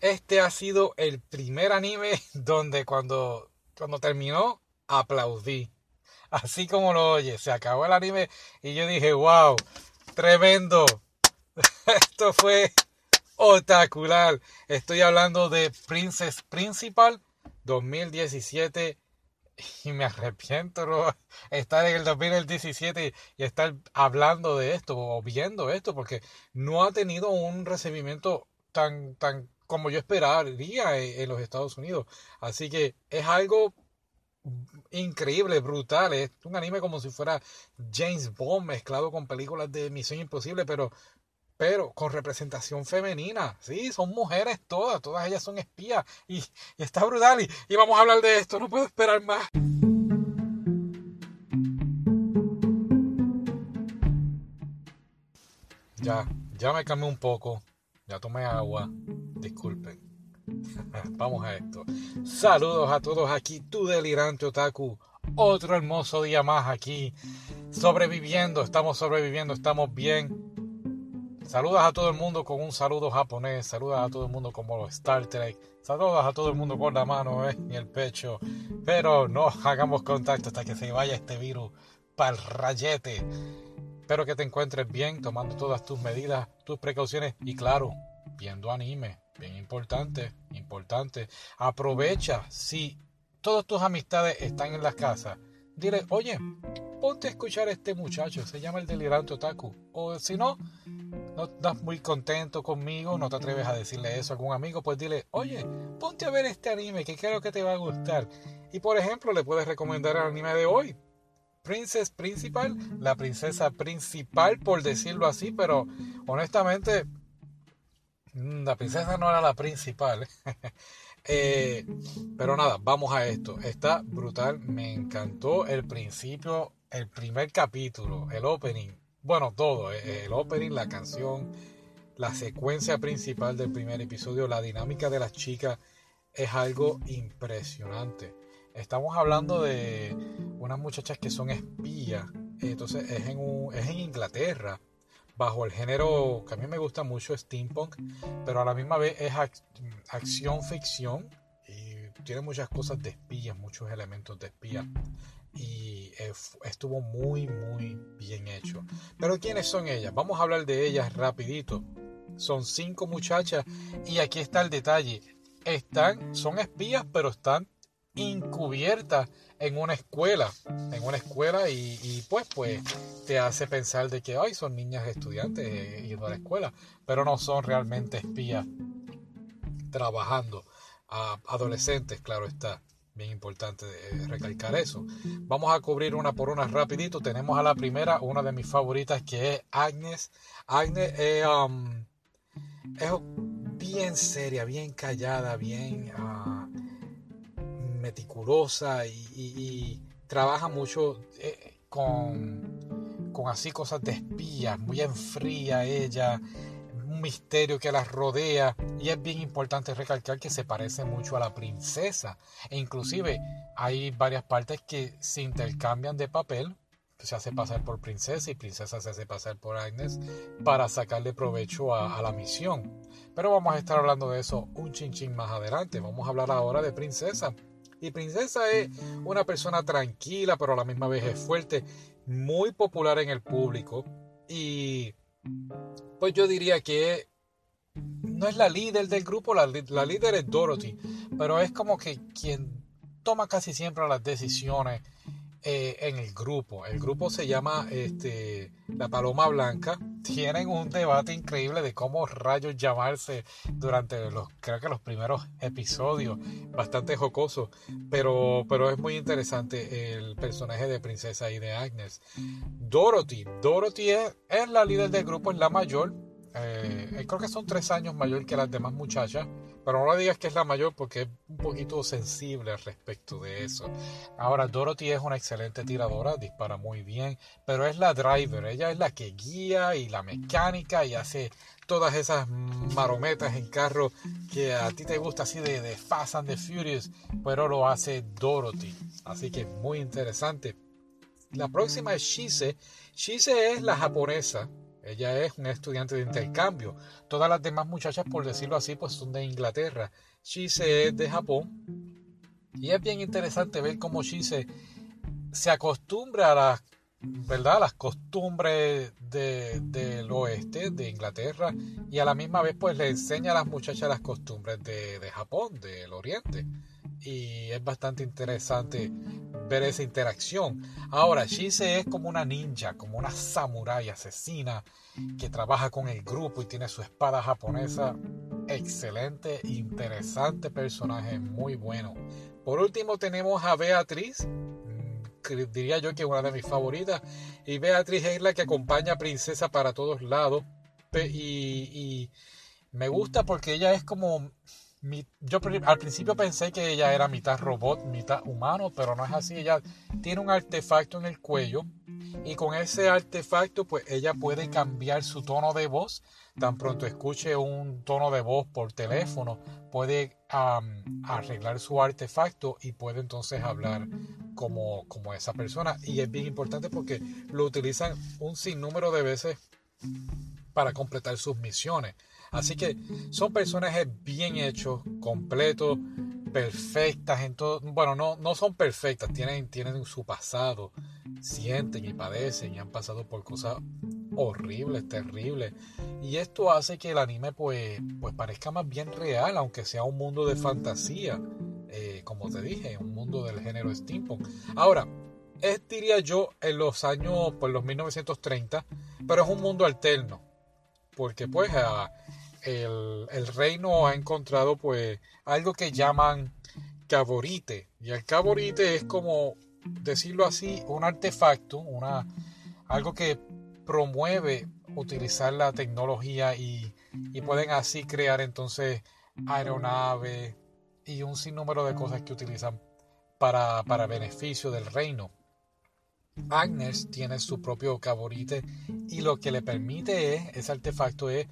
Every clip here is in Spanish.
Este ha sido el primer anime donde cuando, cuando terminó aplaudí. Así como lo oye, se acabó el anime y yo dije, wow, tremendo. Esto fue otacular. Estoy hablando de Princess Principal 2017 y me arrepiento ¿no? estar en el 2017 y estar hablando de esto o viendo esto porque no ha tenido un recibimiento tan, tan como yo esperaría en los Estados Unidos. Así que es algo increíble, brutal. Es un anime como si fuera James Bond mezclado con películas de Misión Imposible, pero, pero con representación femenina. Sí, son mujeres todas, todas ellas son espías y, está brutal. Y, y vamos a hablar de esto, no puedo esperar más. Ya, ya me calmé un poco, ya tomé agua, disculpen. Vamos a esto. Saludos a todos aquí, tu delirante otaku. Otro hermoso día más aquí. Sobreviviendo, estamos sobreviviendo, estamos bien. Saludos a todo el mundo con un saludo japonés. Saludos a todo el mundo como Star Trek. Saludos a todo el mundo con la mano en el pecho. Pero no hagamos contacto hasta que se vaya este virus para el rayete. Espero que te encuentres bien, tomando todas tus medidas, tus precauciones y claro, viendo anime. Bien importante, importante. Aprovecha si todas tus amistades están en la casa. Dile, oye, ponte a escuchar a este muchacho, se llama el delirante otaku. O si no, no estás muy contento conmigo, no te atreves a decirle eso a algún amigo, pues dile, oye, ponte a ver este anime que creo que te va a gustar. Y por ejemplo, le puedes recomendar el anime de hoy. Princess Principal, la princesa principal, por decirlo así, pero honestamente la princesa no era la principal. Eh, pero nada, vamos a esto. Está brutal. Me encantó el principio, el primer capítulo, el opening. Bueno, todo. Eh, el opening, la canción, la secuencia principal del primer episodio, la dinámica de las chicas es algo impresionante. Estamos hablando de unas muchachas que son espías. Entonces es en, es en Inglaterra bajo el género que a mí me gusta mucho, steampunk, pero a la misma vez es acción ficción y tiene muchas cosas de espías, muchos elementos de espía y estuvo muy muy bien hecho. Pero ¿quiénes son ellas? Vamos a hablar de ellas rapidito. Son cinco muchachas y aquí está el detalle. Están, son espías, pero están encubiertas en una escuela, en una escuela y, pues pues te hace pensar de que ay son niñas estudiantes eh, yendo a la escuela, pero no son realmente espías trabajando. a adolescentes, claro está. Bien importante eh, recalcar eso. Vamos a cubrir una por una rapidito. Tenemos a la primera, una de mis favoritas, que es Agnes. Agnes um, es bien seria, bien callada, bien... Ah, meticulosa y, trabaja mucho eh, con, con así cosas de espías, muy en fría ella, un misterio que la rodea y es bien importante recalcar que se parece mucho a la princesa e inclusive hay varias partes que se intercambian de papel se hace pasar por princesa y princesa se hace pasar por Agnes para sacarle provecho a, a, la misión. Pero vamos a estar hablando de eso un chinchín más adelante. Vamos a hablar ahora de princesa. Y Princesa es una persona tranquila, pero a la misma vez es fuerte, muy popular en el público. Y pues yo diría que no es la líder del grupo, la, líder es Dorothy, pero es como que quien toma casi siempre las decisiones eh, en el grupo. El grupo se llama este, La Paloma Blanca. Tienen un debate increíble de cómo rayos llamarse durante los, creo que los primeros episodios. Bastante jocoso, pero, pero es muy interesante el personaje de Princesa y de Agnes. Dorothy. Dorothy es, es la líder del grupo, es la mayor. Eh, creo que son tres años mayor que las demás muchachas. Pero no digas que es la mayor porque es un poquito sensible al respecto de eso. Ahora, Dorothy es una excelente tiradora, dispara muy bien, pero es la driver, ella es la que guía y la mecánica y hace todas esas marometas en carro que a ti te gusta así de, de Fast and the Furious, pero lo hace Dorothy. Así que muy interesante. La próxima es Shise. Shise es la japonesa Ella es una estudiante de intercambio. Todas las demás muchachas, por decirlo así, pues son de Inglaterra. Shise es de Japón. Y es bien interesante ver cómo Shise se acostumbra a las, ¿verdad? las costumbres del oeste, de Inglaterra, y a la misma vez pues le enseña a las muchachas las costumbres de, de Japón, del oriente. Y es bastante interesante ver esa interacción. Ahora, Shise es como una ninja, como una samurai asesina que trabaja con el grupo y tiene su espada japonesa. Excelente, interesante personaje, muy bueno. Por último tenemos a Beatriz, diría yo que es una de mis favoritas. Y Beatriz es la que acompaña a Princesa para todos lados. y me gusta porque ella es como yo al principio pensé que ella era mitad robot, mitad humano, pero no es así. Ella tiene un artefacto en el cuello y con ese artefacto pues ella puede cambiar su tono de voz. Tan pronto escuche un tono de voz por teléfono, puede arreglar su artefacto y puede entonces hablar como, como esa persona. Y es bien importante porque lo utilizan un sinnúmero de veces para completar sus misiones. Así que son personajes bien hechos, completos, perfectas en todo. Bueno, no, no son perfectas, tienen, tienen su pasado, sienten y padecen y han pasado por cosas horribles, terribles. Y esto hace que el anime pues, pues parezca más bien real, aunque sea un mundo de fantasía. Eh, como te dije, un mundo del género steampunk. Ahora, es diría yo en los años, pues los 1930, pero es un mundo alterno. Porque pues el, reino ha encontrado pues algo que llaman caborite. Y el caborite es como, decirlo así, un artefacto, una, algo que promueve utilizar la tecnología y, pueden así crear entonces aeronaves y un sinnúmero de cosas que utilizan para, para beneficio del reino. Agnes tiene su propio caborite y lo que le permite es, ese artefacto es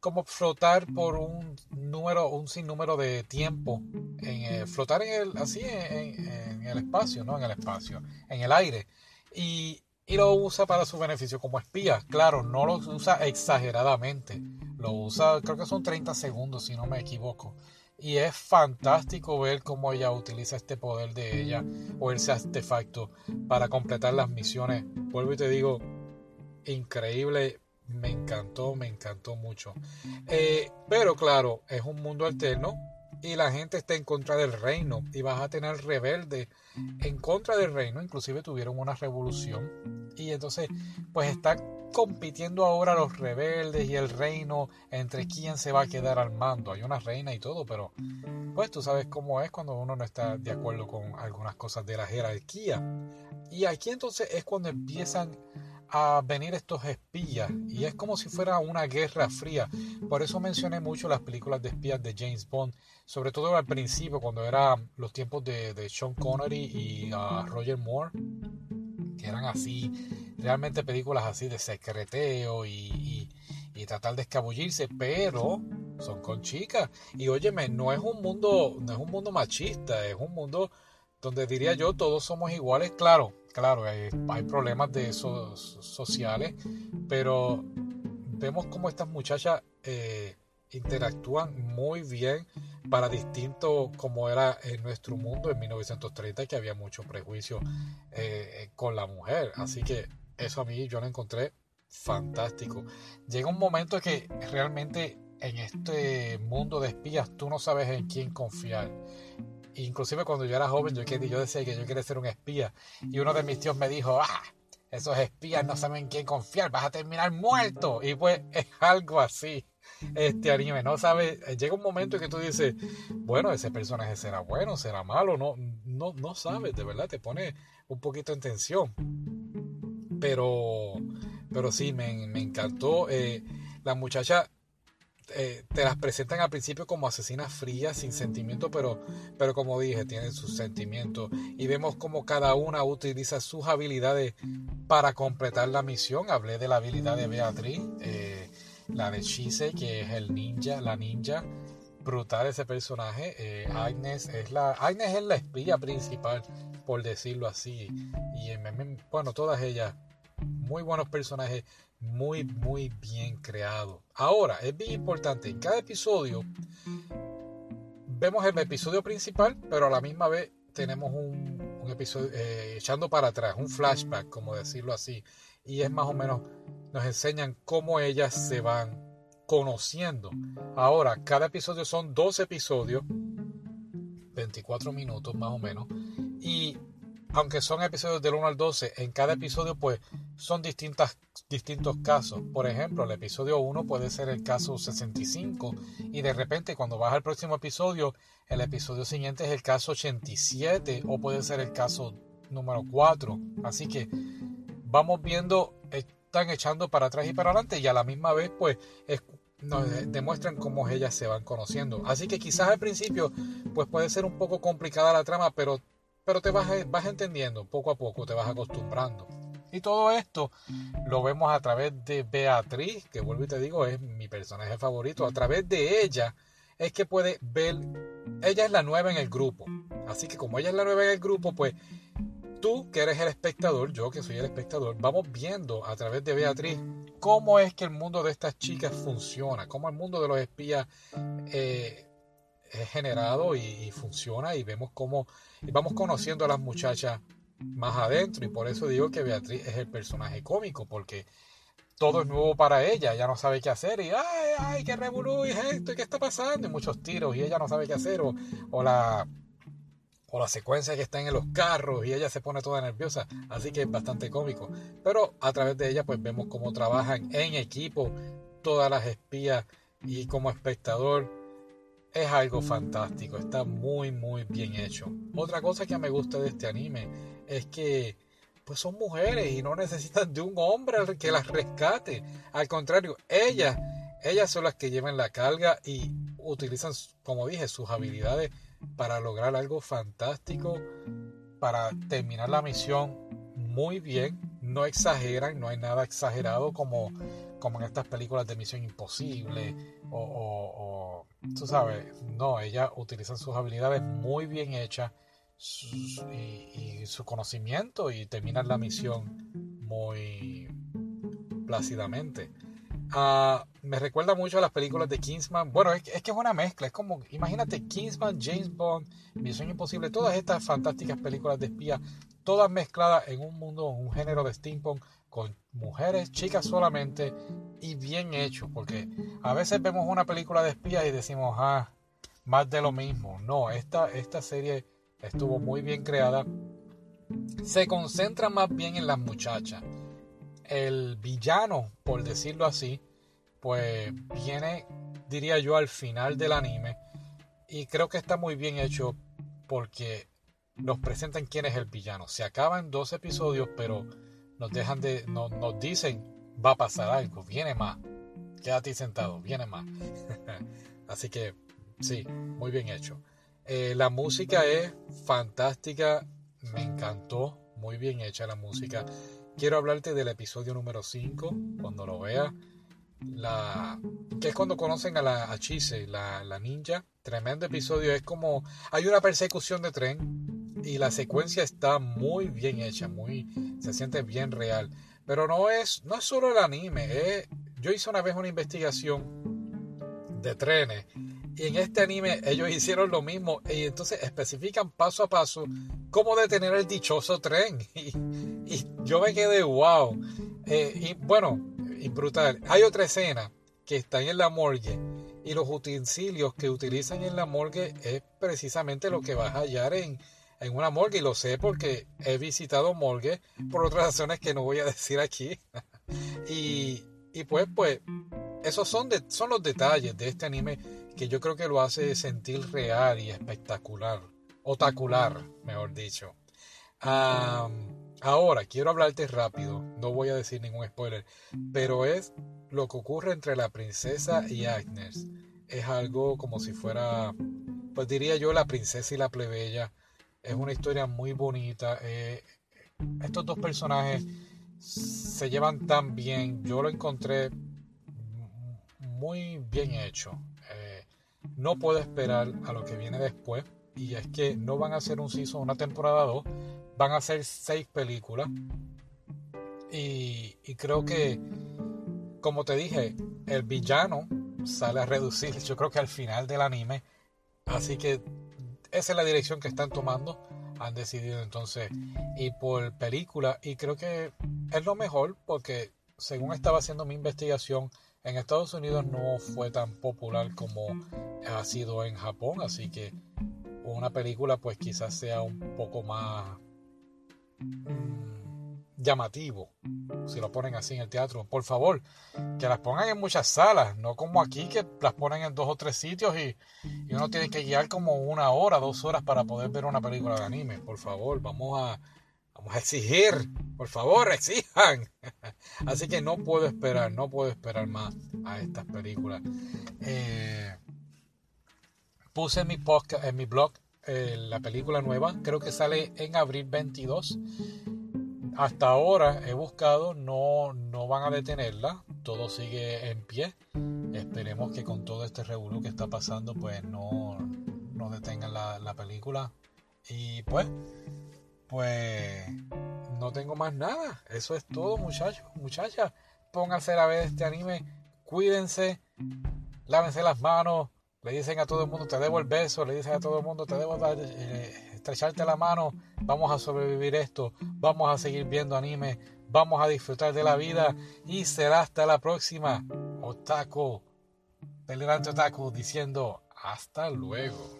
como flotar por un número, un sinnúmero de tiempo, en flotar en el, así en, el espacio, ¿no? En el espacio, en el aire. Y, y lo usa para su beneficio como espía. Claro, no lo usa exageradamente. Lo usa, creo que son 30 segundos, si no me equivoco. Y es fantástico ver cómo ella utiliza este poder de ella o ese artefacto para completar las misiones. Vuelvo y te digo, increíble me encantó, me encantó mucho. Eh, pero claro, es un mundo alterno y la gente está en contra del reino y vas a tener rebeldes en contra del reino, inclusive tuvieron una revolución y entonces pues está compitiendo ahora los rebeldes y el reino entre quién se va a quedar al mando. Hay una reina y todo, pero pues tú sabes cómo es cuando uno no está de acuerdo con algunas cosas de la jerarquía. Y aquí entonces es cuando empiezan a venir estos espías y es como si fuera una guerra fría. Por eso mencioné mucho las películas de espías de James Bond, sobre todo al principio cuando eran los tiempos de, Sean Connery y uh, Roger Moore, que eran así, realmente películas así de secreteo y, y, tratar de escabullirse, pero son con chicas. Y óyeme, no es un mundo, no es un mundo machista, es un mundo donde diría yo todos somos iguales, claro, claro, hay, problemas de esos sociales, pero vemos cómo estas muchachas eh, interactúan muy bien para distinto como era en nuestro mundo en 1930 que había mucho prejuicio eh, con la mujer. Así que eso a mí yo lo encontré fantástico. Llega un momento que realmente en este mundo de espías tú no sabes en quién confiar inclusive cuando yo era joven, yo, yo decía que yo quería ser un espía. Y uno de mis tíos me dijo, ah, esos espías no saben quién confiar, vas a terminar muerto. Y pues es algo así. Este anime, no sabe, llega un momento en que tú dices, bueno, ese personaje será bueno, será malo, no, no, no sabes, de verdad, te pone un poquito en tensión. Pero, pero sí, me, me encantó. Eh, la muchacha eh, te las presentan al principio como asesinas frías, sin sentimiento, pero, pero como dije, tienen sus sentimientos. Y vemos como cada una utiliza sus habilidades para completar la misión. Hablé de la habilidad de Beatriz, eh, la de Shise, que es el ninja, la ninja. Brutal ese personaje. Eh, Agnes es la Agnes es la espía principal, por decirlo así. Y bueno, todas ellas muy buenos personajes muy, muy bien creado. Ahora, es bien importante, en cada episodio vemos el episodio principal, pero a la misma vez tenemos un, episodio eh, echando para atrás, un flashback, como decirlo así. Y es más o menos, nos enseñan cómo ellas se van conociendo. Ahora, cada episodio son dos episodios, 24 minutos más o menos. Y aunque son episodios del 1 al 12, en cada episodio pues son distintas, distintos casos. Por ejemplo, el episodio 1 puede ser el caso 65 y de repente cuando vas al próximo episodio, el episodio siguiente es el caso 87 o puede ser el caso número 4. Así que vamos viendo, están echando para atrás y para adelante y a la misma vez pues nos demuestran cómo ellas se van conociendo. Así que quizás al principio pues puede ser un poco complicada la trama, pero pero te vas, vas entendiendo, poco a poco te vas acostumbrando. Y todo esto lo vemos a través de Beatriz, que vuelvo y te digo, es mi personaje favorito. A través de ella es que puede ver, ella es la nueva en el grupo. Así que como ella es la nueva en el grupo, pues tú que eres el espectador, yo que soy el espectador, vamos viendo a través de Beatriz cómo es que el mundo de estas chicas funciona, cómo el mundo de los espías eh, es generado y, funciona y vemos cómo y vamos conociendo a las muchachas más adentro y por eso digo que Beatriz es el personaje cómico porque todo es nuevo para ella, ella no sabe qué hacer y ay, ay, qué revolú y esto y qué está pasando y muchos tiros y ella no sabe qué hacer o, o la o la secuencia que están en los carros y ella se pone toda nerviosa, así que es bastante cómico. Pero a través de ella pues vemos cómo trabajan en equipo todas las espías y como espectador es algo fantástico, está muy muy bien hecho. Otra cosa que me gusta de este anime es que pues son mujeres y no necesitan de un hombre que las rescate. Al contrario, ellas, ellas son las que llevan la carga y utilizan, como dije, sus habilidades para lograr algo fantástico, para terminar la misión muy bien. No exageran, no hay nada exagerado como, como en estas películas de Misión Imposible o tú sabes, no, ella utiliza sus habilidades muy bien hechas y, su conocimiento y termina la misión muy plácidamente. Ah, me recuerda mucho a las películas de Kingsman. Bueno, es, que es una mezcla. Es como, imagínate, Kingsman, James Bond, Misión Imposible, todas estas fantásticas películas de espía, todas mezcladas en un mundo, un género de steampunk con mujeres, chicas solamente y bien hecho, porque a veces vemos una película de espías y decimos, ah, más de lo mismo. No, esta, esta serie estuvo muy bien creada. Se concentra más bien en las muchachas. El villano, por decirlo así, pues viene, diría yo, al final del anime. Y creo que está muy bien hecho porque nos presentan quién es el villano. Se acaban dos episodios, pero nos dejan de, nos, nos dicen, va a pasar algo, viene más. Quédate sentado, viene más. Así que sí, muy bien hecho. Eh, la música es fantástica, me encantó, muy bien hecha la música. Quiero hablarte del episodio número 5, cuando lo veas. La, que es cuando conocen a la a Chise, la, la ninja. Tremendo episodio, es como hay una persecución de tren y la secuencia está muy bien hecha, muy se siente bien real. Pero no es no es solo el anime, yo hice una vez una investigación de trenes y en este anime ellos hicieron lo mismo y entonces especifican paso a paso cómo detener el dichoso tren y, yo me quedé wow. Eh, y bueno, y brutal. Hay otra escena que está en la morgue y los utensilios que utilizan en la morgue es precisamente lo que vas a hallar en, en una morgue y lo sé porque he visitado morgue por otras razones que no voy a decir aquí. y, y, pues, pues, esos son, de, son los detalles de este anime que yo creo que lo hace sentir real y espectacular. Otacular, mejor dicho. ahora, quiero hablarte rápido, no voy a decir ningún spoiler, pero es lo que ocurre entre la princesa y Agnes. Es algo como si fuera, pues diría yo, la princesa y la plebeya es una historia muy bonita. Eh, estos dos personajes se llevan tan bien. Yo lo encontré muy bien hecho. No puedo esperar a lo que viene después. Y es que no van a ser un season, una temporada 2. Van a ser seis películas. Y, y creo que como te dije, el villano sale a reducir, yo creo que al final del anime. Así que esa es la dirección que están tomando. Han decidido entonces ir por película y creo que es lo mejor porque según estaba haciendo mi investigación, en Estados Unidos no fue tan popular como ha sido en Japón, así que una película pues quizás sea un poco más mm, llamativo si lo ponen así en el teatro. Por favor, que las pongan en muchas salas, no como aquí que las ponen en dos o tres sitios y, y uno tiene que guiar como una hora, dos horas para poder ver una película de anime. Por favor, vamos a, vamos a exigir, por favor, exijan. Así que no puedo esperar, no puedo esperar más a estas películas. Eh, puse en mi podcast, en mi blog, eh, la película nueva, creo que sale en abril 22. Hasta ahora he buscado, no, no van a detenerla, todo sigue en pie. Esperemos que con todo este revuelo que está pasando, pues no, no detengan la, la película. Y pues, pues no tengo más nada. Eso es todo, muchachos, muchachas. Pónganse a ver este anime, cuídense, lávense las manos, le dicen a todo el mundo, te debo el beso, le dicen a todo el mundo, te debo dar, eh, estrecharte la mano, vamos a sobrevivir esto, vamos a seguir viendo anime, vamos a disfrutar de la vida y será hasta la próxima. Otaku, delirante Otaku, diciendo hasta luego.